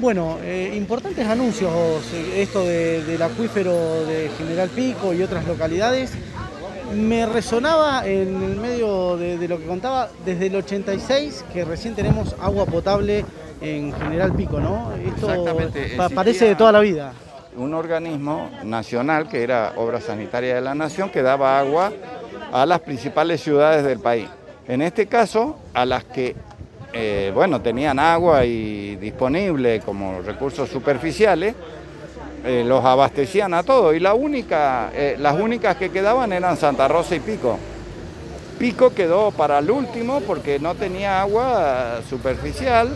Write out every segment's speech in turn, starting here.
Bueno, eh, importantes anuncios, esto del acuífero de General Pico y otras localidades. Me resonaba en el medio de, lo que contaba desde el 86 que recién tenemos agua potable en General Pico, ¿no? Esto parece de toda la vida. Un organismo nacional que era Obra Sanitaria de la Nación que daba agua a las principales ciudades del país. En este caso, a las que eh, bueno, tenían agua y disponible como recursos superficiales, eh, los abastecían a todos y eh, las únicas que quedaban eran Santa Rosa y Pico. Pico quedó para el último porque no tenía agua superficial,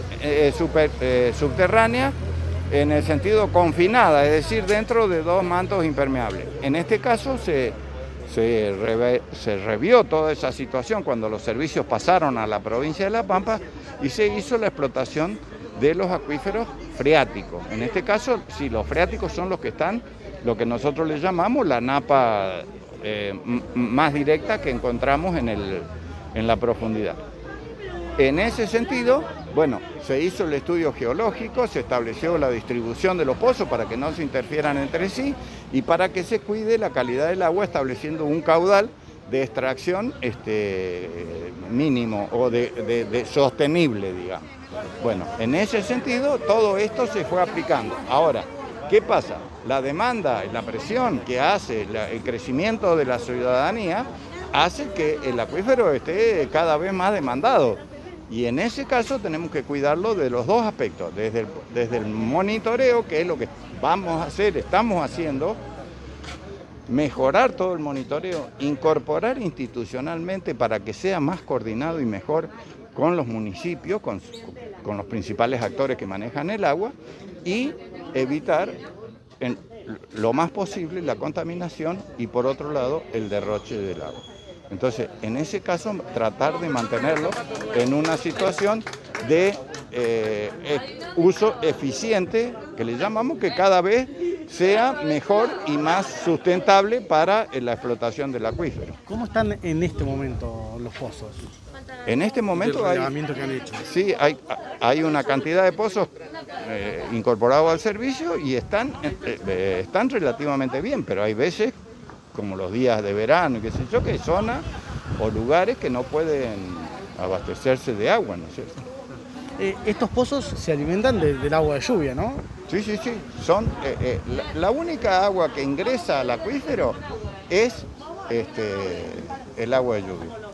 subterránea, en el sentido confinada, es decir, dentro de dos mantos impermeables. En este caso se, se, revió toda esa situación cuando los servicios pasaron a la provincia de La Pampa y se hizo la explotación de los acuíferos freáticos. En este caso, sí, los freáticos son los que están, lo que nosotros le llamamos la napa eh, más directa que encontramos en, el, en la profundidad. En ese sentido, bueno, se hizo el estudio geológico, se estableció la distribución de los pozos para que no se interfieran entre sí y para que se cuide la calidad del agua estableciendo un caudal de extracción este, mínimo o de, sostenible, digamos. Bueno, en ese sentido todo esto se fue aplicando. Ahora, ¿qué pasa? La demanda, la presión que hace el crecimiento de la ciudadanía hace que el acuífero esté cada vez más demandado. Y en ese caso tenemos que cuidarlo de los dos aspectos, desde el, monitoreo, que es lo que vamos a hacer, estamos haciendo, mejorar todo el monitoreo, incorporar institucionalmente para que sea más coordinado y mejor con los municipios, con, los principales actores que manejan el agua y evitar lo más posible la contaminación y por otro lado el derroche del agua. Entonces, en ese caso, tratar de mantenerlo en una situación de eh, e, uso eficiente, que le llamamos que cada vez sea mejor y más sustentable para la explotación del acuífero. ¿Cómo están en este momento los pozos? En este momento hay, que han hecho. Sí, hay, hay una cantidad de pozos eh, incorporados al servicio y están, eh, están relativamente bien, pero hay veces como los días de verano, qué sé yo, que hay zonas o lugares que no pueden abastecerse de agua, ¿no es cierto? Eh, estos pozos se alimentan del agua de lluvia, ¿no? Sí, sí, sí. Son, eh, eh, la, única agua que ingresa al acuífero es este, el agua de lluvia.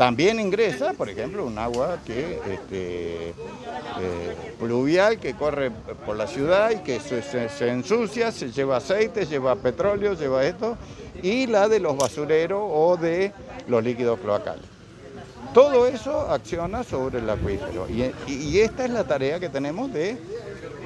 También ingresa, por ejemplo, un agua que este, pluvial que corre por la ciudad y que se, ensucia, se lleva aceite, lleva petróleo, lleva esto, y la de los basureros o de los líquidos cloacales. Todo eso acciona sobre el acuífero y, esta es la tarea que tenemos de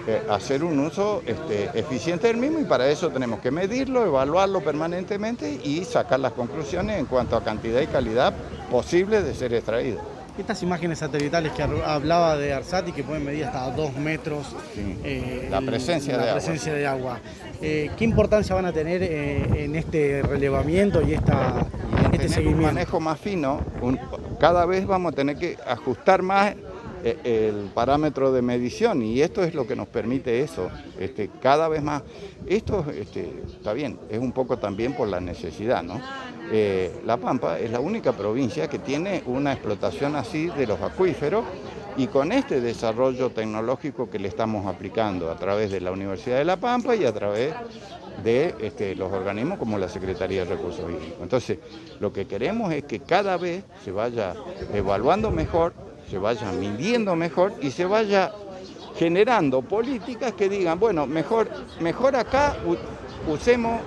eh, hacer un uso este, eficiente del mismo y para eso tenemos que medirlo, evaluarlo permanentemente y sacar las conclusiones en cuanto a cantidad y calidad posible de ser extraído. Estas imágenes satelitales que hablaba de Arsati que pueden medir hasta dos metros eh, la presencia, de, presencia agua. de agua. Eh, ¿Qué importancia van a tener eh, en este relevamiento y, esta, este seguimiento? Un manejo más fino, cada vez vamos a tener que ajustar más el parámetro de medición y esto es lo que nos permite eso, este, cada vez más. Esto este, está bien, es un poco también por la necesidad, ¿no? Eh, la Pampa es la única provincia que tiene una explotación así de los acuíferos y con este desarrollo tecnológico que le estamos aplicando a través de la Universidad de La Pampa y a través de este, los organismos como la Secretaría de Recursos Hídricos. Entonces, lo que queremos es que cada vez se vaya evaluando mejor, se vaya midiendo mejor y se vaya generando políticas que digan, bueno, mejor, mejor acá usemos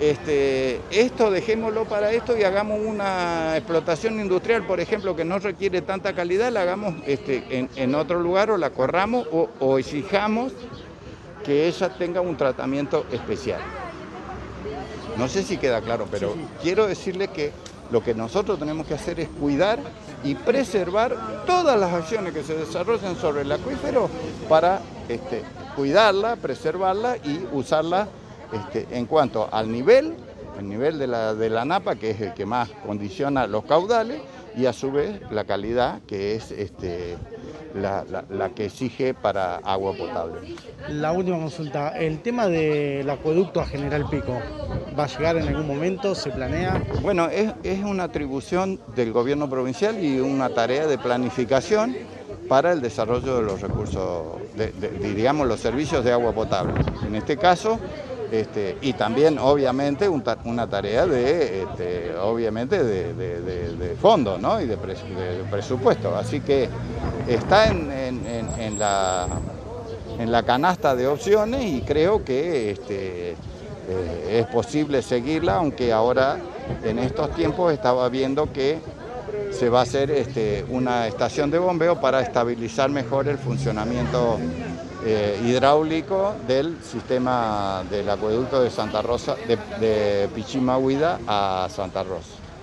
este, esto dejémoslo para esto y hagamos una explotación industrial, por ejemplo, que no requiere tanta calidad, la hagamos este, en, otro lugar o la corramos o, exijamos que ella tenga un tratamiento especial. No sé si queda claro, pero quiero decirle que lo que nosotros tenemos que hacer es cuidar y preservar todas las acciones que se desarrollan sobre el acuífero para este, cuidarla, preservarla y usarla este, en cuanto al nivel, el nivel de la, de la napa, que es el que más condiciona los caudales, y a su vez la calidad, que es este, la, que exige para agua potable. La última consulta, el tema del acueducto a General Pico, ¿va a llegar en algún momento? ¿Se planea? Bueno, es, una atribución del gobierno provincial y una tarea de planificación para el desarrollo de los recursos, diríamos, los servicios de agua potable. En este caso, este, y también obviamente una tarea de, este, obviamente de, fondo ¿no? y de, presupuesto. Así que está en, la, en la canasta de opciones y creo que este, eh, es posible seguirla, aunque ahora en estos tiempos estaba viendo que se va a hacer una estación de bombeo para estabilizar mejor el funcionamiento eh, hidráulico del sistema del acueducto de Santa Rosa, de, de Pichimahuida a Santa Rosa.